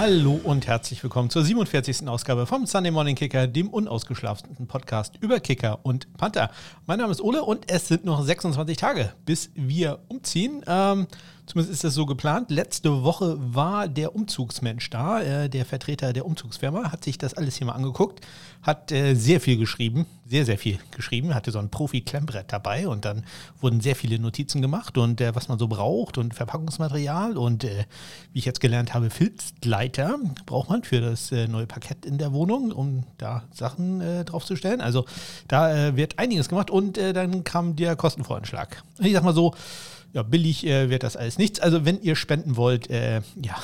Hallo und herzlich willkommen zur 47. Ausgabe vom Sunday Morning Kicker, dem unausgeschlafensten Podcast über Kicker und Panther. Mein Name ist Ole und es sind noch 26 Tage, bis wir umziehen. Ähm, Zumindest ist das so geplant. Letzte Woche war der Umzugsmensch da, äh, der Vertreter der Umzugsfirma, hat sich das alles hier mal angeguckt, hat äh, sehr viel geschrieben, sehr, sehr viel geschrieben, hatte so ein Profi-Klemmbrett dabei und dann wurden sehr viele Notizen gemacht und äh, was man so braucht und Verpackungsmaterial und äh, wie ich jetzt gelernt habe, Filzleiter braucht man für das äh, neue Parkett in der Wohnung, um da Sachen äh, draufzustellen. Also da wird einiges gemacht und dann kam der Kostenvoranschlag. Ich sag mal so, ja, billig äh, wird das alles nichts. Also wenn ihr spenden wollt, äh, ja,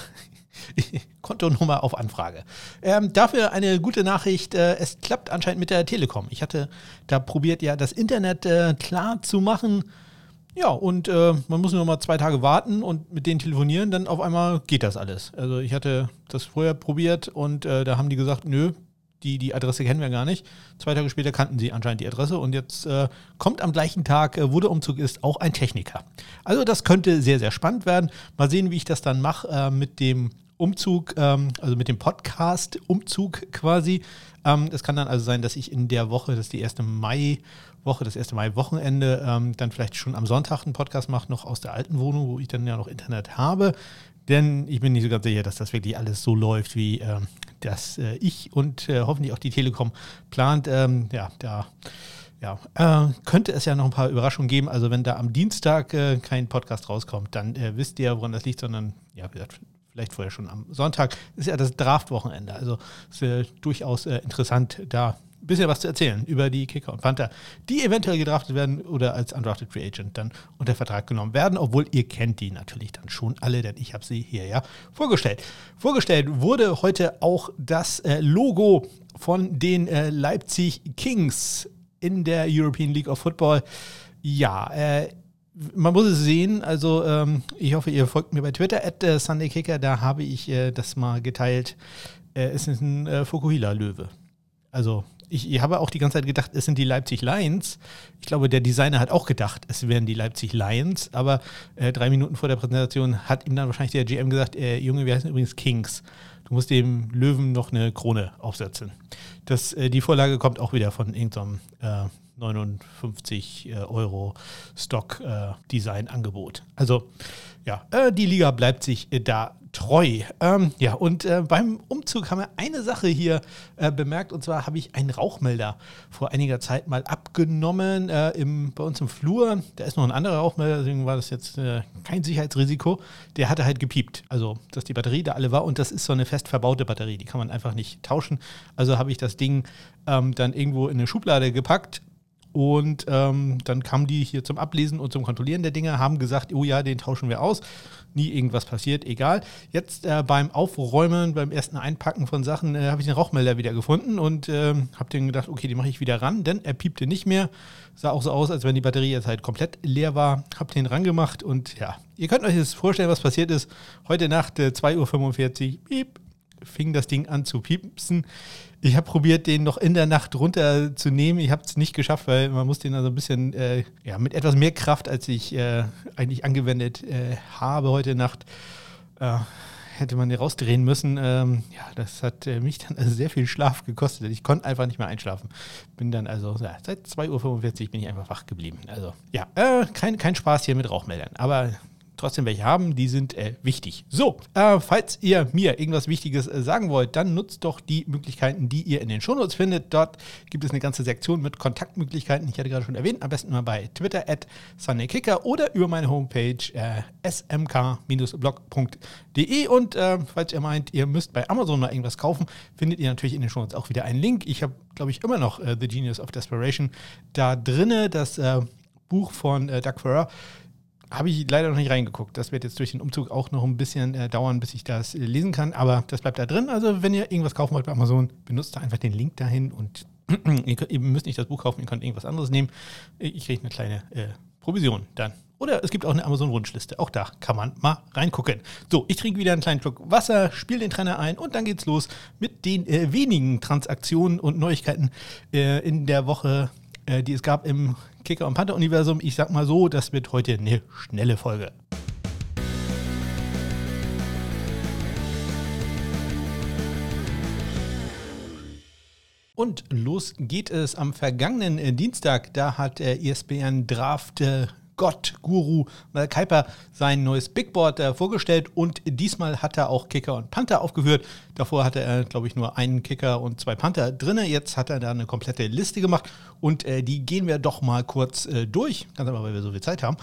Kontonummer auf Anfrage. Ähm, dafür eine gute Nachricht. Äh, es klappt anscheinend mit der Telekom. Ich hatte da probiert, ja, das Internet äh, klar zu machen. Ja, und äh, man muss nur mal zwei Tage warten und mit denen telefonieren, dann auf einmal geht das alles. Also ich hatte das vorher probiert und äh, da haben die gesagt, nö, die, die Adresse kennen wir gar nicht. Zwei Tage später kannten sie anscheinend die Adresse und jetzt äh, kommt am gleichen Tag, äh, wo der Umzug ist, auch ein Techniker. Also das könnte sehr, sehr spannend werden. Mal sehen, wie ich das dann mache äh, mit dem Umzug, ähm, also mit dem Podcast-Umzug quasi. Ähm, es kann dann also sein, dass ich in der Woche, das ist die erste Mai-Woche, das erste Mai-Wochenende, ähm, dann vielleicht schon am Sonntag einen Podcast mache, noch aus der alten Wohnung, wo ich dann ja noch Internet habe. Denn ich bin nicht so ganz sicher, dass das wirklich alles so läuft, wie ähm, das äh, ich und äh, hoffentlich auch die Telekom plant. Ähm, ja, da ja, äh, könnte es ja noch ein paar Überraschungen geben. Also wenn da am Dienstag äh, kein Podcast rauskommt, dann äh, wisst ihr, woran das liegt, sondern ja, vielleicht vorher schon am Sonntag. Ist ja das Draft-Wochenende. Also ist äh, durchaus interessant, da bisschen was zu erzählen über die Kicker und Panther, die eventuell gedraftet werden oder als Undrafted Free Agent dann unter Vertrag genommen werden, obwohl ihr kennt die natürlich dann schon alle, denn ich habe sie hier ja vorgestellt. Vorgestellt wurde heute auch das äh, Logo von den äh, Leipzig Kings in der European League of Football. Ja, äh, man muss es sehen, also ähm, ich hoffe, ihr folgt mir bei Twitter, at äh, SundayKicker, da habe ich äh, das mal geteilt. Äh, es ist ein äh, Fukuhila-Löwe. Also ich, ich, habe auch die ganze Zeit gedacht, es sind die Leipzig Lions. Ich glaube, der Designer hat auch gedacht, es wären die Leipzig Lions, aber äh, drei Minuten vor der Präsentation hat ihm dann wahrscheinlich der GM gesagt, äh, Junge, wir heißen übrigens Kings. Du musst dem Löwen noch eine Krone aufsetzen. Das, äh, die Vorlage kommt auch wieder von irgendeinem 59 äh, Euro Stock-Design-Angebot. Äh, also ja, äh, die Liga bleibt sich da treu. Ähm, ja, und äh, beim Umzug haben wir eine Sache hier äh, bemerkt, und zwar habe ich einen Rauchmelder vor einiger Zeit mal abgenommen äh, im, bei uns im Flur. Da ist noch ein anderer Rauchmelder, deswegen war das jetzt äh, kein Sicherheitsrisiko. Der hatte halt gepiept, also dass die Batterie da alle war und das ist so eine fest verbaute Batterie, die kann man einfach nicht tauschen. Also habe ich das Ding ähm, dann irgendwo in eine Schublade gepackt, und ähm, dann kamen die hier zum Ablesen und zum Kontrollieren der Dinge, haben gesagt, oh ja, den tauschen wir aus. Nie irgendwas passiert, egal. Jetzt äh, beim Aufräumen, beim ersten Einpacken von Sachen, äh, habe ich den Rauchmelder wieder gefunden und äh, habe den gedacht, okay, den mache ich wieder ran, denn er piepte nicht mehr. Sah auch so aus, als wenn die Batterie jetzt halt komplett leer war. Habe den rangemacht und ja, ihr könnt euch jetzt vorstellen, was passiert ist. Heute Nacht, 2.45 äh, Uhr, piep, fing das Ding an zu piepsen. Ich habe probiert, den noch in der Nacht runterzunehmen. Ich habe es nicht geschafft, weil man muss den also ein bisschen äh, ja, mit etwas mehr Kraft, als ich äh, eigentlich angewendet äh, habe heute Nacht, äh, hätte man den rausdrehen müssen. Ähm, ja, das hat äh, mich dann also sehr viel Schlaf gekostet. Ich konnte einfach nicht mehr einschlafen. Bin dann also ja, seit 2.45 Uhr bin ich einfach wach geblieben. Also ja, äh, kein, kein Spaß hier mit Rauchmeldern. Aber trotzdem welche haben, die sind äh, wichtig. So, äh, falls ihr mir irgendwas Wichtiges äh, sagen wollt, dann nutzt doch die Möglichkeiten, die ihr in den Shownotes findet. Dort gibt es eine ganze Sektion mit Kontaktmöglichkeiten. Ich hatte gerade schon erwähnt, am besten mal bei Twitter at SundayKicker oder über meine Homepage äh, smk-blog.de. Und äh, falls ihr meint, ihr müsst bei Amazon mal irgendwas kaufen, findet ihr natürlich in den Shownotes auch wieder einen Link. Ich habe, glaube ich, immer noch äh, The Genius of Desperation da drinne, das Buch von Doug Ferrer habe ich leider noch nicht reingeguckt. Das wird jetzt durch den Umzug auch noch ein bisschen äh, dauern, bis ich das äh, lesen kann. Aber das bleibt da drin. Also, wenn ihr irgendwas kaufen wollt bei Amazon, benutzt da einfach den Link dahin und ihr, könnt, ihr, müsst nicht das Buch kaufen, ihr könnt irgendwas anderes nehmen. Ich kriege eine kleine äh, Provision dann. Oder es gibt auch eine Amazon-Wunschliste. Auch da kann man mal reingucken. So, ich trinke wieder einen kleinen Schluck Wasser, spiele den Trainer ein und dann geht's los mit den äh, wenigen Transaktionen und Neuigkeiten äh, in der Woche, äh, die es gab im Kicker und Panther-Universum. Ich sag mal so, das wird heute eine schnelle Folge. Und los geht es am vergangenen äh, Dienstag. Da hat äh, ESPN Draft äh, Gott Guru Mal Kuiper sein neues Bigboard äh, vorgestellt und diesmal hat er auch Kicker und Panther aufgeführt. Davor hatte er, glaube ich, nur einen Kicker und zwei Panther drin. Jetzt hat er da eine komplette Liste gemacht und äh, die gehen wir doch mal kurz äh, durch, ganz einfach, weil wir so viel Zeit haben.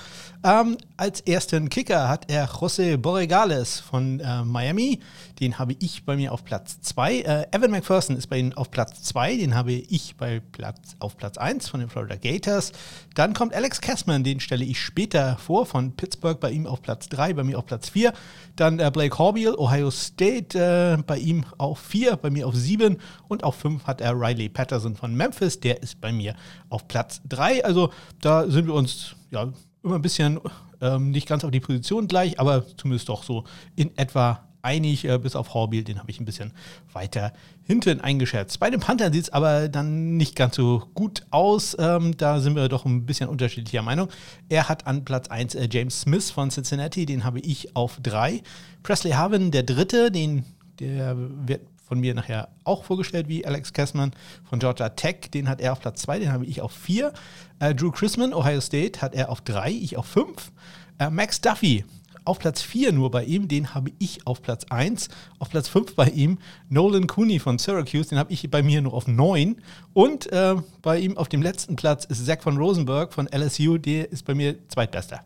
Ähm, als ersten Kicker hat er José Borregales von äh, Miami. Den habe ich bei mir auf Platz 2. Äh, Evan McPherson ist bei ihm auf Platz 2. Den habe ich bei Platz, auf Platz 1 von den Florida Gators. Dann kommt Alex Kessman, den stelle ich später vor, von Pittsburgh bei ihm auf Platz 3, bei mir auf Platz 4. Dann äh, Blake Horbiel, Ohio State, äh, bei ihm auf 4, bei mir auf 7. Und auf 5 hat er Riley Patterson von Memphis, der ist bei mir auf Platz 3. Also da sind wir uns ja immer ein bisschen ähm, nicht ganz auf die Position gleich, aber zumindest doch so in etwa einig, äh, bis auf Horbiel, den habe ich ein bisschen weiter hinten eingeschätzt. Bei den Panthern sieht es aber dann nicht ganz so gut aus. Ähm, da sind wir doch ein bisschen unterschiedlicher Meinung. Er hat an Platz 1 äh, James Smith von Cincinnati, den habe ich auf 3. Presley Harvin, der dritte, den, der wird von mir nachher auch vorgestellt wie Alex Kessman von Georgia Tech. Den hat er auf Platz 2, den habe ich auf 4. Äh, Drew Chrisman, Ohio State, hat er auf 3, ich auf 5. Äh, Max Duffy auf Platz 4 nur bei ihm, den habe ich auf Platz 1. Auf Platz 5 bei ihm Nolan Cooney von Syracuse, den habe ich bei mir nur auf 9. Und äh, bei ihm auf dem letzten Platz ist Zach von Rosenberg von LSU, der ist bei mir zweitbester.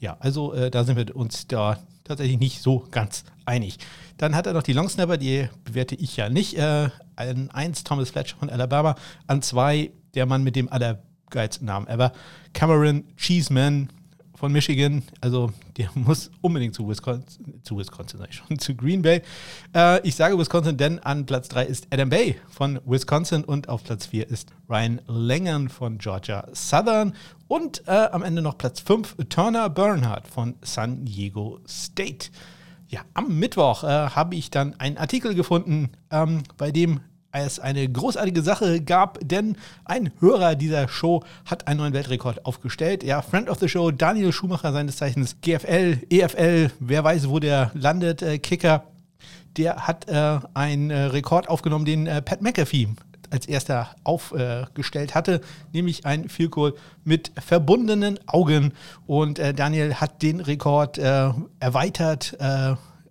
Ja, also äh, da sind wir uns da tatsächlich nicht so ganz einig. Dann hat er noch die Longsnapper, die bewerte ich ja nicht. Äh, an 1 Thomas Fletcher von Alabama, an 2 der Mann mit dem allergeilsten Namen ever, Cameron Cheeseman von Michigan. Also der muss unbedingt zu Wisconsin, zu Wisconsin sag ich schon, zu Green Bay. Äh, ich sage Wisconsin, denn an Platz 3 ist Adam Bay von Wisconsin und auf Platz 4 ist Ryan Langan von Georgia Southern. Und äh, am Ende noch Platz 5 Turner Bernhardt von San Diego State. Ja, am Mittwoch äh, habe ich dann einen Artikel gefunden, ähm, bei dem es eine großartige Sache gab, denn ein Hörer dieser Show hat einen neuen Weltrekord aufgestellt. Ja, Friend of the Show, Daniel Schumacher, seines Zeichens GFL, EFL, wer weiß, wo der landet, äh, Kicker, der hat äh, einen äh, Rekord aufgenommen, den äh, Pat McAfee als erster aufgestellt hatte, nämlich ein Field Goal mit verbundenen Augen. Und äh, Daniel hat den Rekord äh, erweitert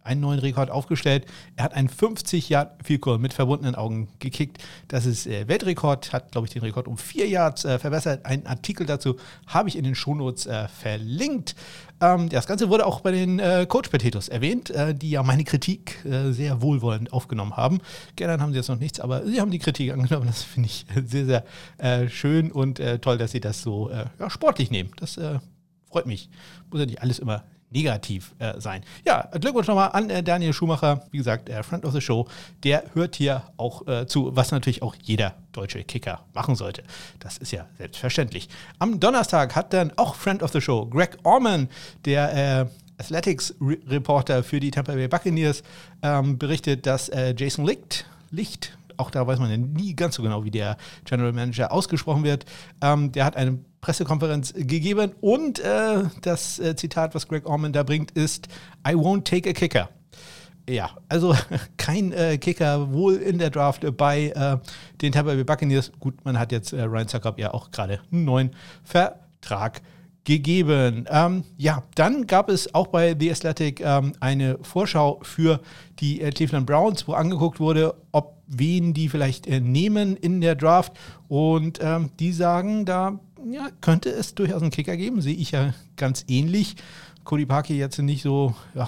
einen neuen Rekord aufgestellt. Er hat einen 50 Yard Goal mit verbundenen Augen gekickt. Das ist äh, Weltrekord, hat glaube ich den Rekord um vier Yards äh, verbessert. Einen Artikel dazu habe ich in den Shownotes äh, verlinkt. Ähm, das Ganze wurde auch bei den äh, Coach Potatoes erwähnt, äh, die ja meine Kritik äh, sehr wohlwollend aufgenommen haben. Gerne haben sie jetzt noch nichts, aber sie haben die Kritik angenommen. Das finde ich sehr, sehr äh, schön und äh, toll, dass sie das so äh, ja, sportlich nehmen. Das freut mich. Muss ja nicht alles immer negativ äh, sein. Ja, Glückwunsch nochmal an äh, Daniel Schumacher, wie gesagt, der Friend of the Show. Der hört hier auch äh, zu, was natürlich auch jeder deutsche Kicker machen sollte. Das ist ja selbstverständlich. Am Donnerstag hat dann auch Friend of the Show, Greg Orman, der äh, Athletics-Reporter für die Tampa Bay Buccaneers, ähm, berichtet, dass äh, Jason Licht, Licht auch da weiß man ja nie ganz so genau, wie der General Manager ausgesprochen wird. Ähm, der hat eine Pressekonferenz gegeben. Und äh, das äh, Zitat, was Greg Orman da bringt, ist: I won't take a kicker. Ja, also kein äh, Kicker wohl in der Draft bei äh, den Tampa Bay Buccaneers. Gut, man hat jetzt äh, Ryan Zuckerb ja auch gerade einen neuen Vertrag gegeben. Ähm, ja, dann gab es auch bei The Athletic ähm, eine Vorschau für die äh, Cleveland Browns, wo angeguckt wurde, ob wen die vielleicht äh, nehmen in der Draft. Und ähm, die sagen, da ja, könnte es durchaus einen Kicker geben, sehe ich ja ganz ähnlich. Cody Parkey jetzt nicht so ja,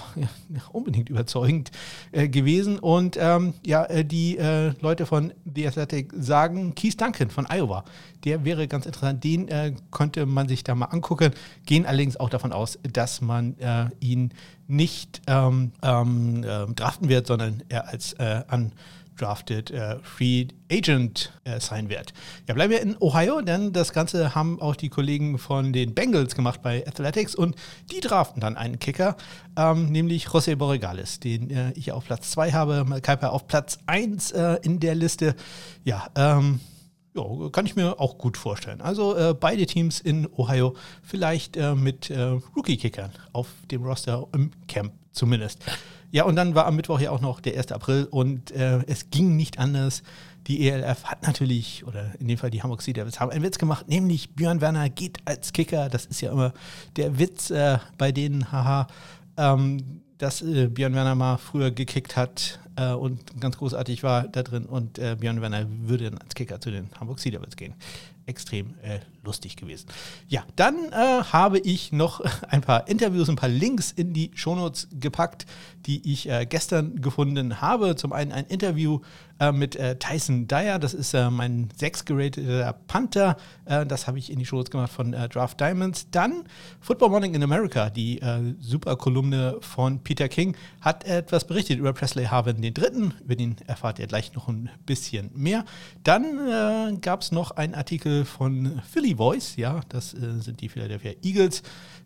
unbedingt überzeugend äh, gewesen. Und ähm, ja, äh, die äh, Leute von The Athletic sagen, Keith Duncan von Iowa, der wäre ganz interessant. Den äh, könnte man sich da mal angucken. Gehen allerdings auch davon aus, dass man äh, ihn nicht ähm, ähm, ähm draften wird, sondern er als äh, an drafted äh, Free Agent äh, sein wird. Ja, bleiben wir in Ohio, denn das Ganze haben auch die Kollegen von den Bengals gemacht bei Athletics und die draften dann einen Kicker, ähm, nämlich José Borregales, den äh, ich auf Platz 2 habe, Mal Kuiper auf Platz 1 äh, in der Liste. Ja, ähm, ja, kann ich mir auch gut vorstellen. Also äh, beide Teams in Ohio vielleicht äh, mit äh, Rookie-Kickern auf dem Roster im Camp zumindest. Ja, und dann war am Mittwoch ja auch noch der 1. April und äh, es ging nicht anders. Die ELF hat natürlich, oder in dem Fall die Hamburg Sea Devils, haben einen Witz gemacht, nämlich Björn Werner geht als Kicker. Das ist ja immer der Witz äh, bei denen, haha, ähm, dass äh, Björn Werner mal früher gekickt hat äh, und ganz großartig war da drin und äh, Björn Werner würde dann als Kicker zu den Hamburg Sea Devils gehen extrem äh, lustig gewesen. Ja, dann äh, habe ich noch ein paar Interviews, ein paar Links in die Shownotes gepackt, die ich äh, gestern gefunden habe. Zum einen ein Interview äh, mit Tyson Dyer, das ist mein sechs gerateter Panther. das habe ich in die Shownotes gemacht von Draft Diamonds. Dann Football Morning in America, die super Kolumne von Peter King, hat etwas berichtet über Presley Harvin den Dritten. Über den erfahrt ihr gleich noch ein bisschen mehr. Dann gab es noch einen Artikel von Philly Voice, ja, das äh, sind die Philadelphia Eagles.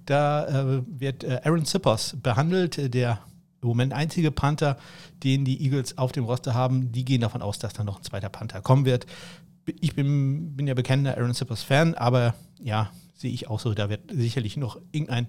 Da äh, wird äh, Aaron Zippers behandelt, äh, der im Moment einzige Panther, den die Eagles auf dem Roster haben. Die gehen davon aus, dass da noch ein zweiter Panther kommen wird. Ich bin, bin ja bekennender Aaron Zippers-Fan, aber ja, sehe ich auch so, da wird sicherlich noch irgendein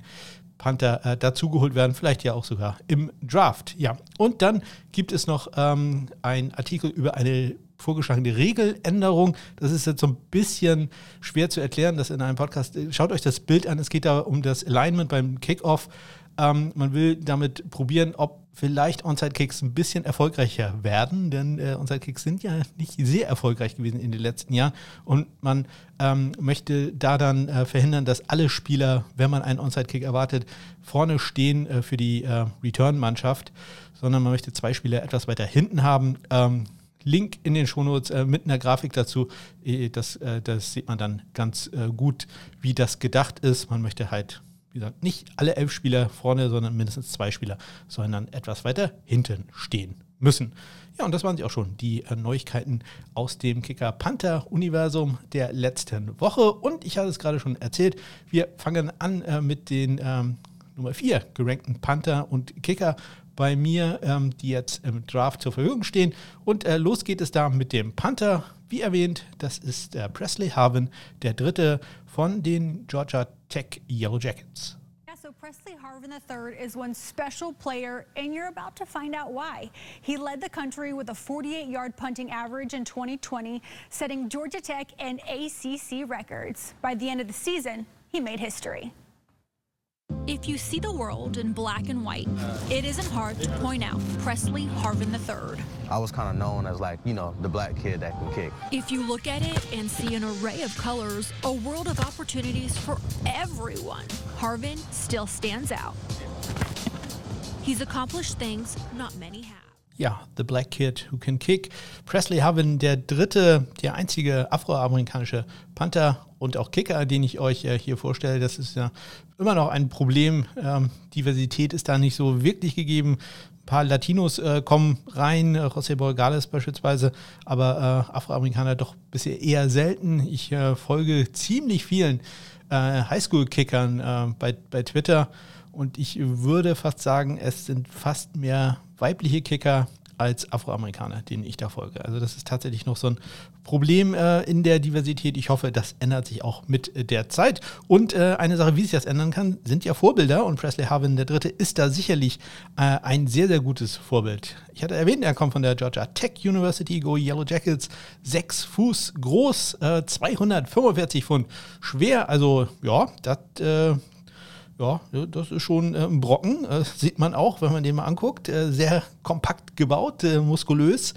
Panther äh, dazugeholt werden, vielleicht ja auch sogar im Draft. Ja, und dann gibt es noch ähm, einen Artikel über eine vorgeschlagene Regeländerung. Das ist jetzt so ein bisschen schwer zu erklären, das in einem Podcast. Schaut euch das Bild an. Es geht da um das Alignment beim Kickoff. Ähm, man will damit probieren, ob vielleicht Onside-Kicks ein bisschen erfolgreicher werden, denn äh, Onside-Kicks sind ja nicht sehr erfolgreich gewesen in den letzten Jahren und man ähm, möchte da dann äh, verhindern, dass alle Spieler, wenn man einen Onside-Kick erwartet, vorne stehen äh, für die äh, Return-Mannschaft, sondern man möchte zwei Spieler etwas weiter hinten haben. Ähm, Link in den Shownotes äh, mit einer Grafik dazu. Äh, das, äh, das sieht man dann ganz äh, gut, wie das gedacht ist. Man möchte halt, wie gesagt, nicht alle elf Spieler vorne, sondern mindestens zwei Spieler sollen dann etwas weiter hinten stehen müssen. Ja, und das waren sie auch schon, die äh, Neuigkeiten aus dem Kicker-Panther-Universum der letzten Woche. Und ich hatte es gerade schon erzählt, wir fangen an äh, mit den ähm, Nummer 4 gerankten Panther und Kicker bei mir, ähm, die jetzt im Draft zur Verfügung stehen. Und äh, los geht es da mit dem Panther. Wie erwähnt, das ist der Presley Harvin, der dritte von den Georgia Tech Yellow Jackets. So Presley Harvin III is one special player, and you're about to find out why. He led the country with a 48-yard punting average in 2020, setting Georgia Tech and ACC records. By the end of the season, he made history. If you see the world in black and white, it isn't hard to point out Presley Harvin III. I was kind of known as like, you know, the black kid that can kick. If you look at it and see an array of colors, a world of opportunities for everyone, Harvin still stands out. He's accomplished things not many have. Ja, The Black Kid Who Can Kick. Presley Harvin, der dritte, der einzige afroamerikanische Panther und auch Kicker, den ich euch äh, hier vorstelle. Das ist ja immer noch ein Problem. Ähm, Diversität ist da nicht so wirklich gegeben. Ein paar Latinos äh, kommen rein, äh, José Borgales beispielsweise, aber äh, Afroamerikaner doch bisher eher selten. Ich äh, folge ziemlich vielen äh, Highschool-Kickern äh, bei, bei Twitter und ich würde fast sagen, es sind fast mehr weibliche Kicker als Afroamerikaner, denen ich da folge. Also das ist tatsächlich noch so ein Problem äh, in der Diversität. Ich hoffe, das ändert sich auch mit äh, der Zeit. Und äh, eine Sache, wie sich das ändern kann, sind ja Vorbilder. Und Presley Harvin der Dritte ist da sicherlich äh, ein sehr, sehr gutes Vorbild. Ich hatte erwähnt, er kommt von der Georgia Tech University, Go Yellow Jackets, sechs Fuß groß, 245 äh, Pfund schwer. Also ja, das äh, ja, das ist schon äh, ein Brocken. Äh, sieht man auch, wenn man den mal anguckt. Äh, sehr kompakt gebaut, äh, muskulös.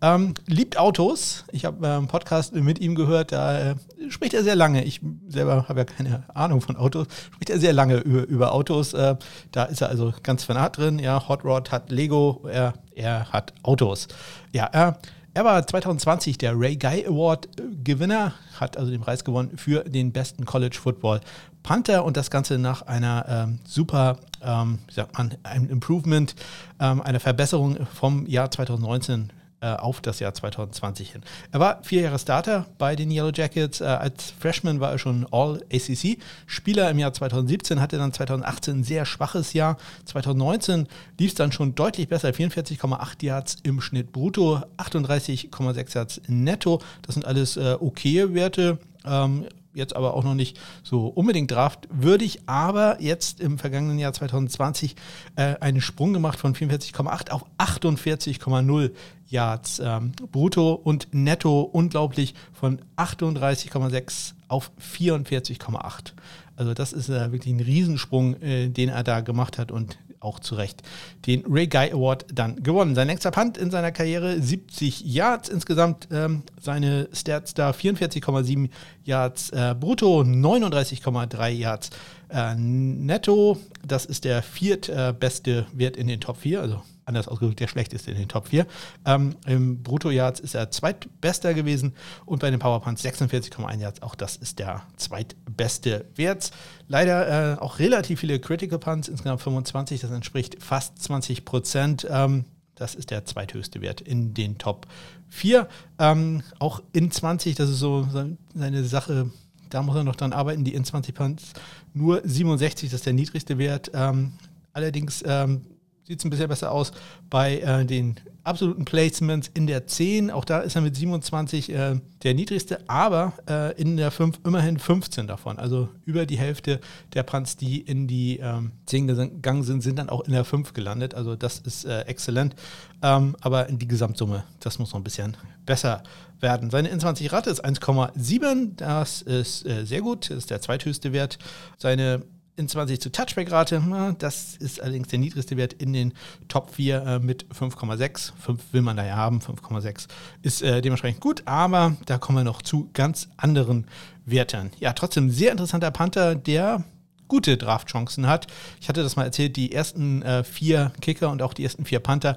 Ähm, liebt Autos. Ich habe äh, einen Podcast mit ihm gehört, da äh, spricht er sehr lange. Ich selber habe ja keine Ahnung von Autos. Spricht er sehr lange über, über Autos. da ist er also ganz fanat drin. Ja, Hot Rod hat Lego, er, er hat Autos. Ja, er war 2020 der Ray Guy Award Gewinner, hat also den Preis gewonnen für den besten College Football Panther und das Ganze nach einer ähm, super, ähm, wie sagt man, einem Improvement, ähm, einer Verbesserung vom Jahr 2019 äh, auf das Jahr 2020 hin. Er war vier Jahre Starter bei den Yellow Jackets. Äh, als Freshman war er schon All-ACC-Spieler im Jahr 2017, hatte dann 2018 ein sehr schwaches Jahr. 2019 lief es dann schon deutlich besser, 44,8 Yards im Schnitt brutto, 38,6 Yards netto. Das sind alles äh, okaye Werte. Ähm, jetzt aber auch noch nicht so unbedingt draftwürdig, aber jetzt im vergangenen Jahr 2020 äh, einen Sprung gemacht von 44,8 auf 48,0 Yards ähm, brutto und netto unglaublich von 38,6 auf 44,8. Also das ist äh, wirklich ein Riesensprung, äh, den er da gemacht hat und auch zu Recht den Ray Guy Award dann gewonnen. Sein nächster Punt in seiner Karriere 70 Yards insgesamt, ähm, seine Stats da 44,7 Yards äh, brutto, 39,3 Yards äh, netto. Das ist der viertbeste Wert in den Top 4, also anders ausgedrückt, der schlechteste in den Top 4. Ähm, Im Brutto-Yards ist er zweitbester gewesen und bei den Powerpunts 46,1 Yards, auch das ist der zweitbeste Wert. Leider äh, auch relativ viele Critical Punts, insgesamt 25, das entspricht fast 20 Prozent. Ähm, das ist der zweithöchste Wert in den Top 4. Ähm, auch in 20, das ist so seine Sache, da muss er noch dran arbeiten, die in 20 Punts nur 67, das ist der niedrigste Wert. Ähm, allerdings ähm, sieht es ein bisschen besser aus bei äh, den absoluten Placements in der 10. Auch da ist er mit 27 äh, der niedrigste, aber äh, in der 5 immerhin 15 davon. Also über die Hälfte der Punts, die in die ähm, 10 gegangen sind, sind dann auch in der 5 gelandet. Also das ist äh, exzellent. Ähm, aber in die Gesamtsumme, das muss noch ein bisschen besser werden. Seine In-20-Rate ist 1,7. Das ist äh, sehr gut. Das ist der zweithöchste Wert. Seine in 20 zu Touchback-Rate. Das ist allerdings der niedrigste Wert in den Top 4 äh, mit 5,6. 5 will man da ja haben, 5,6 ist äh, dementsprechend gut, aber da kommen wir noch zu ganz anderen Werten. Ja, trotzdem sehr interessanter Panther, der gute Draftchancen hat. Ich hatte das mal erzählt, die ersten äh, vier Kicker und auch die ersten vier Panther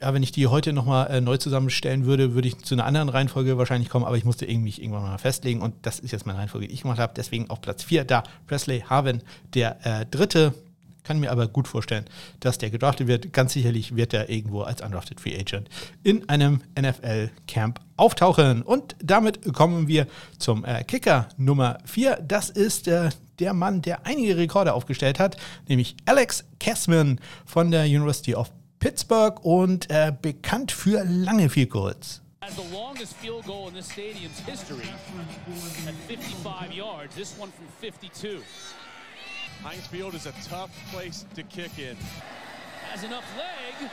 ja, wenn ich die heute nochmal äh, neu zusammenstellen würde, würde ich zu einer anderen Reihenfolge wahrscheinlich kommen, aber ich musste irgendwie irgendwann mal festlegen und das ist jetzt meine Reihenfolge, die ich gemacht habe. Deswegen auf Platz 4 da Presley Harvin, der äh, dritte. Kann mir aber gut vorstellen, dass der gedraftet wird. Ganz sicherlich wird er irgendwo als Undrafted Free Agent in einem NFL-Camp auftauchen. Und damit kommen wir zum äh, Kicker Nummer 4. Das ist äh, der Mann, der einige Rekorde aufgestellt hat, nämlich Alex Kessman von der University of Pittsburgh und äh, bekannt für lange Field Goals. As the longest field goal in this stadium's history at 55 yards, this one from 52. Heinz Field is a tough place to kick in. Has enough leg,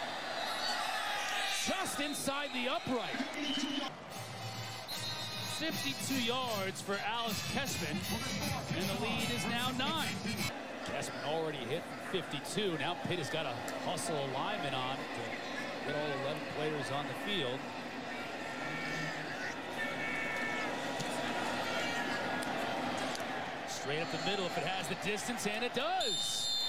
just inside the upright. 52 yards for Alice Kessman, and the lead is now nine. Kessman already hit 52. Now Pitt has got to hustle alignment on to get all 11 players on the field. Straight up the middle if it has the distance, and it does.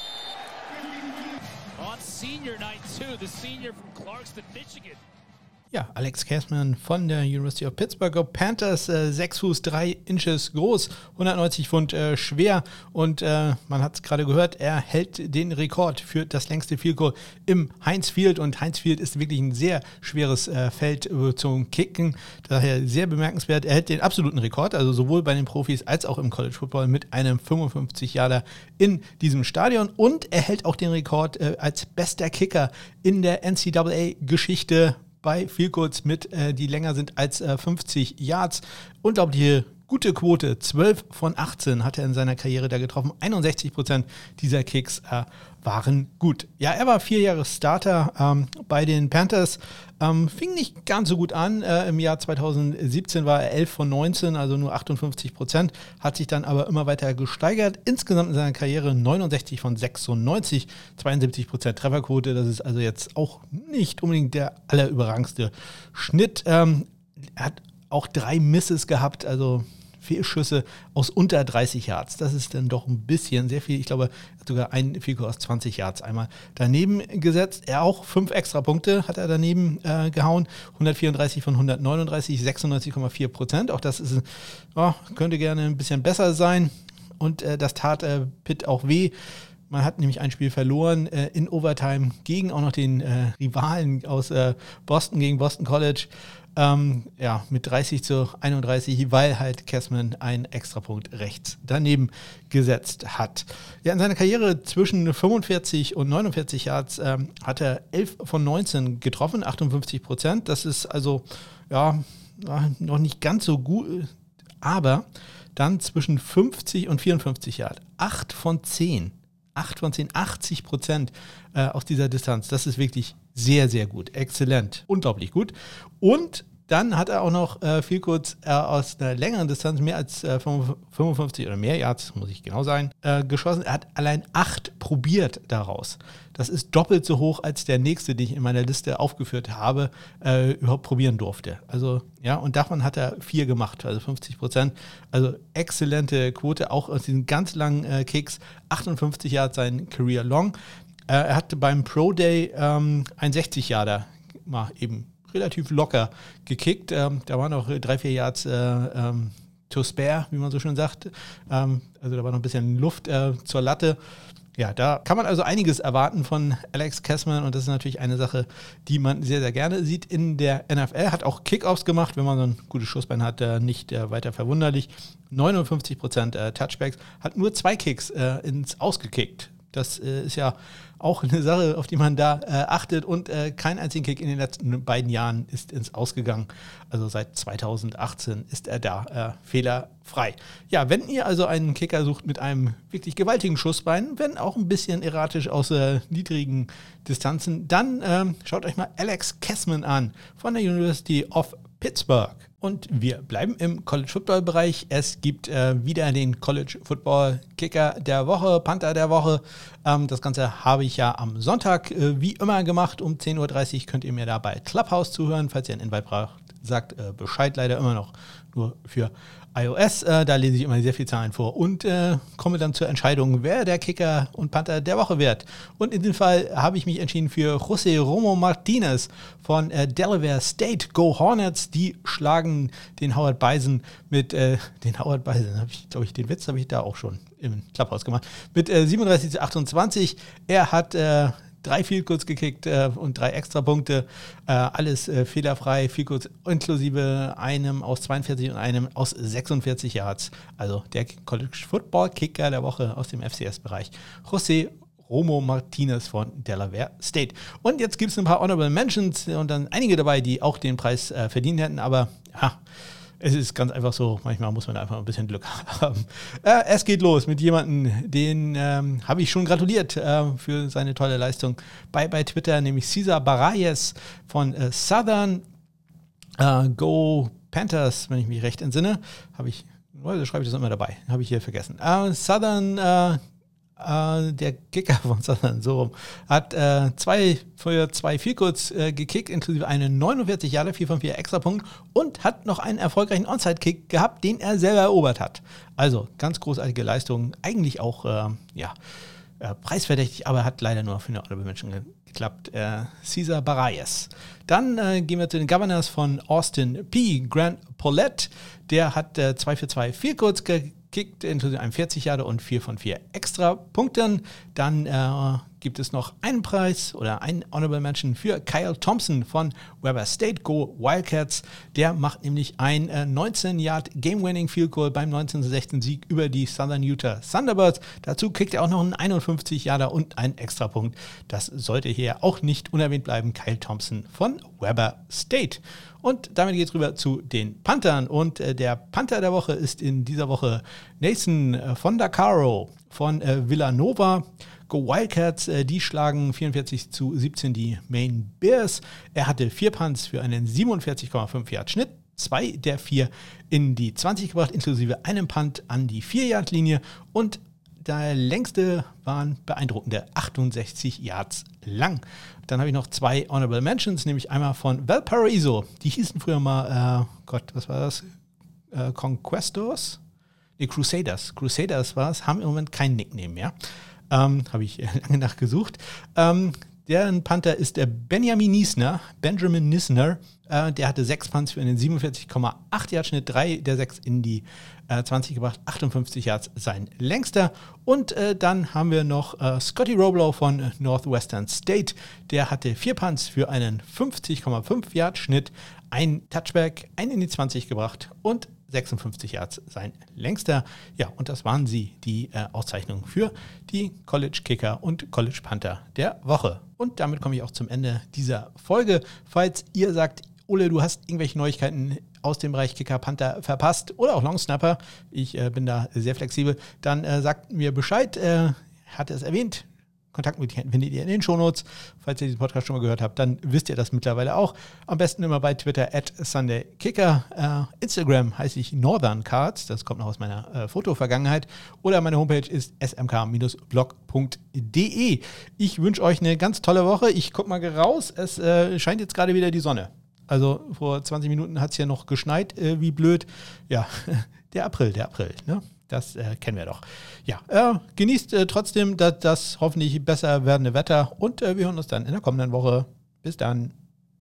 On senior night, too, the senior from Clarkston, Michigan. Ja, Alex Kessman von der University of Pittsburgh. Panthers, äh, 6 Fuß 3 Inches groß, 190 Pfund äh, schwer. Und äh, man hat es gerade gehört, er hält den Rekord für das längste Field Goal im Heinz Field. Und Heinz Field ist wirklich ein sehr schweres äh, Feld äh, zum Kicken, daher sehr bemerkenswert. Er hält den absoluten Rekord, also sowohl bei den Profis als auch im College Football mit einem 55 Jahre in diesem Stadion. Und er hält auch den Rekord äh, als bester Kicker in der NCAA-Geschichte bei Field Goals mit, äh, die länger sind als äh, 50 Yards. Unglaubliche gute Quote. 12 von 18 hat er in seiner Karriere da getroffen. 61 Prozent dieser Kicks äh, waren gut. Ja, er war vier Jahre Starter ähm, bei den Panthers. Ähm, fing nicht ganz so gut an. Äh, Im Jahr 2017 war er 11 von 19, also nur 58 Prozent. Hat sich dann aber immer weiter gesteigert. Insgesamt in seiner Karriere 69 von 96, 72 Prozent Trefferquote. Das ist also jetzt auch nicht unbedingt der allerüberragendste Schnitt. Ähm, er hat auch drei Misses gehabt, also Fehlschüsse aus unter 30 Yards. Das ist dann doch ein bisschen sehr viel. Ich glaube, er hat sogar einen Figur aus 20 Yards einmal daneben gesetzt. Er auch fünf extra Punkte hat er daneben äh, gehauen. 134 von 139, 96,4 Prozent. Auch das ist, oh, könnte gerne ein bisschen besser sein. Und äh, das tat äh, Pitt auch weh. Man hat nämlich ein Spiel verloren äh, in Overtime gegen auch noch den äh, Rivalen aus äh, Boston, gegen Boston College. Ähm, ja, mit 30 zu 31, weil halt Kessman einen Extrapunkt rechts daneben gesetzt hat. Ja, in seiner Karriere zwischen 45 und 49 Yards ähm, hat er 11 von 19 getroffen, 58 Prozent. Das ist also ja noch nicht ganz so gut, aber dann zwischen 50 und 54 Yard. 8 von 10. 8 von 10, 80 Prozent äh, aus dieser Distanz. Das ist wirklich sehr, sehr gut. Exzellent. Unglaublich gut. Und dann hat er auch noch äh, viel kurz äh, aus einer längeren Distanz, mehr als äh, 55 oder mehr Yards, muss ich genau sein, äh, geschossen. Er hat allein acht probiert daraus. Das ist doppelt so hoch als der nächste, den ich in meiner Liste aufgeführt habe, äh, überhaupt probieren durfte. Also, ja, und davon hat er vier gemacht, also 50 Prozent. Also exzellente Quote, auch aus diesen ganz langen äh, Kicks. 58 Yards sein Career Long. er hatte beim Pro Day ähm, ein 60 Yarder mal eben relativ locker gekickt. Ähm, da waren noch drei, vier Yards äh, ähm, to spare, wie man so schön sagt. Ähm, also da war noch ein bisschen Luft äh, zur Latte. Ja, da kann man also einiges erwarten von Alex Kessman und das ist natürlich eine Sache, die man sehr, sehr gerne sieht in der NFL. Hat auch Kickoffs gemacht, wenn man so ein gutes Schussbein hat, äh, nicht äh, weiter verwunderlich. 59% äh, Touchbacks, hat nur zwei Kicks ins Ausgekickt. Das äh, ist ja auch eine Sache, auf die man da äh, achtet. Und äh, kein einziger Kick in den letzten beiden Jahren ist ins Ausgegangen. Also seit 2018 ist er da äh, fehlerfrei. Ja, wenn ihr also einen Kicker sucht mit einem wirklich gewaltigen Schussbein, wenn auch ein bisschen erratisch aus äh, niedrigen Distanzen, dann ähm, schaut euch mal Alex Kessman an von der University of Pittsburgh. Und wir bleiben im College Football Bereich. Es gibt äh, wieder den College Football Kicker der Woche, Panther der Woche. Ähm, das Ganze habe ich ja am Sonntag äh, wie immer gemacht. Um 10.30 Uhr könnt ihr mir da bei Clubhouse zuhören. Falls ihr einen Invite braucht, sagt äh, Bescheid leider immer noch nur für iOS. Äh, da lese ich immer sehr viel Zahlen vor und äh, komme dann zur Entscheidung, wer der Kicker und Panther der Woche wird. Und in dem Fall habe ich mich entschieden für José Romo Martinez von äh, Delaware State. Go Hornets, die schlagen den Howard Bison mit, äh, den Howard Bison, habe ich, glaube ich, den Witz habe ich da auch schon im Clubhouse gemacht, mit 37 äh, zu 28. Er hat drei Field Goals gekickt äh, und drei Extrapunkte. Äh, alles äh, fehlerfrei, Field Goals inklusive einem aus 42 und einem aus 46 Yards. Also der College Football Kicker der Woche aus dem FCS-Bereich. José Romo Martinez von Delaware State. Und jetzt gibt es ein paar Honorable Mentions und dann einige dabei, die auch den Preis äh, verdient hätten, aber ja es ist ganz einfach so, manchmal muss man einfach ein bisschen Glück haben. Äh, es geht los mit jemandem, den ähm, habe ich schon gratuliert äh, für seine tolle Leistung bei, bei Twitter, nämlich Cesar Barayes von äh, Southern äh, Go Panthers, wenn ich mich recht entsinne. Habe ich, oder schreibe ich das immer dabei, habe ich hier vergessen. Äh, Southern äh, der Kicker von Southern, so rum, hat äh, zwei für zwei viel kurz äh, gekickt, inklusive einen 49 Jahre 4 von 4 extra Punkt und hat noch einen erfolgreichen Onside-Kick gehabt, den er selber erobert hat. Also ganz großartige Leistung, eigentlich auch, äh, ja, äh, preisverdächtig, aber hat leider nur für eine Honorable Menschen geklappt. Äh, Cesar Barayes. Dann äh, gehen wir zu den Governors von Austin P. Grant Paulette. Der hat äh, 2 für 2 viel kurz gekickt kickt inklusive einem 40 Jahre und 4 von 4 extra Punkten. Dann äh, gibt es noch einen Preis oder einen Honorable Mention für Kyle Thompson von Weber State Go Wildcats. Der macht nämlich ein äh, 19 Yard Game-Winning Field Goal beim 19-16 Sieg über die Southern Utah Thunderbirds. Dazu kriegt er auch noch einen 51 Yarder und einen Extrapunkt. Das sollte hier auch nicht unerwähnt bleiben. Kyle Thompson von Weber State. Und damit geht es rüber zu den Panthern. Und äh, der Panther der Woche ist in dieser Woche Nathan äh, von Caro von äh, Villanova. Go Wildcats, äh, die schlagen 44 zu 17 die Main Bears. Er hatte vier Punts für einen 47,5 Yard Schnitt. Zwei der vier in die 20 gebracht, inklusive einem Punt an die 4-Yard-Linie und der längste waren beeindruckende 68 Yards lang. Dann habe ich noch zwei Honorable Mentions, nämlich einmal von Valparaiso. Die hießen früher mal, äh, Gott, was war das? Äh, Conquestors? Nee, Crusaders. Crusaders war es, haben im Moment kein Nickname mehr. Ähm, habe ich lange nachgesucht. Ähm, deren Panther ist der Benjamin Niesner, Benjamin Nisner. Äh, der hatte sechs Punts für einen 47,8 Yard Schnitt, drei der sechs in die äh, 20 gebracht, 58 Yards sein längster. Und äh, dann haben wir noch äh, Scotty Roblow von Northwestern State. Der hatte vier Punts für einen 50,5 Yard Schnitt, ein Touchback, ein in die 20 gebracht und 56 Yards sein längster. Ja, und das waren sie, die äh, Auszeichnungen für die College Kicker und College Panther der Woche. Und damit komme ich auch zum Ende dieser Folge. Falls ihr sagt, Ole, du hast irgendwelche Neuigkeiten aus dem Bereich Kicker Panther verpasst oder auch Longsnapper, ich äh, bin da sehr flexibel, dann äh, sagt mir Bescheid. Äh, hatte es erwähnt, Kontaktmöglichkeiten findet ihr in den Shownotes. Falls ihr diesen Podcast schon mal gehört habt, dann wisst ihr das mittlerweile auch. Am besten immer bei Twitter at SundayKicker. Äh, Instagram heiße ich Northern Cards, das kommt noch aus meiner äh, Fotovergangenheit. Oder meine Homepage ist smk-blog.de. Ich wünsche euch eine ganz tolle Woche. Ich gucke mal raus. Es äh, scheint jetzt gerade wieder die Sonne. Also vor 20 Minuten hat es ja noch geschneit, äh, wie blöd. Ja, der April, der April. Ne? Das äh, kennen wir doch. Ja, äh, genießt äh, trotzdem das, das, hoffentlich besser werdende Wetter und äh, wir hören uns dann in der kommenden Woche. Bis dann.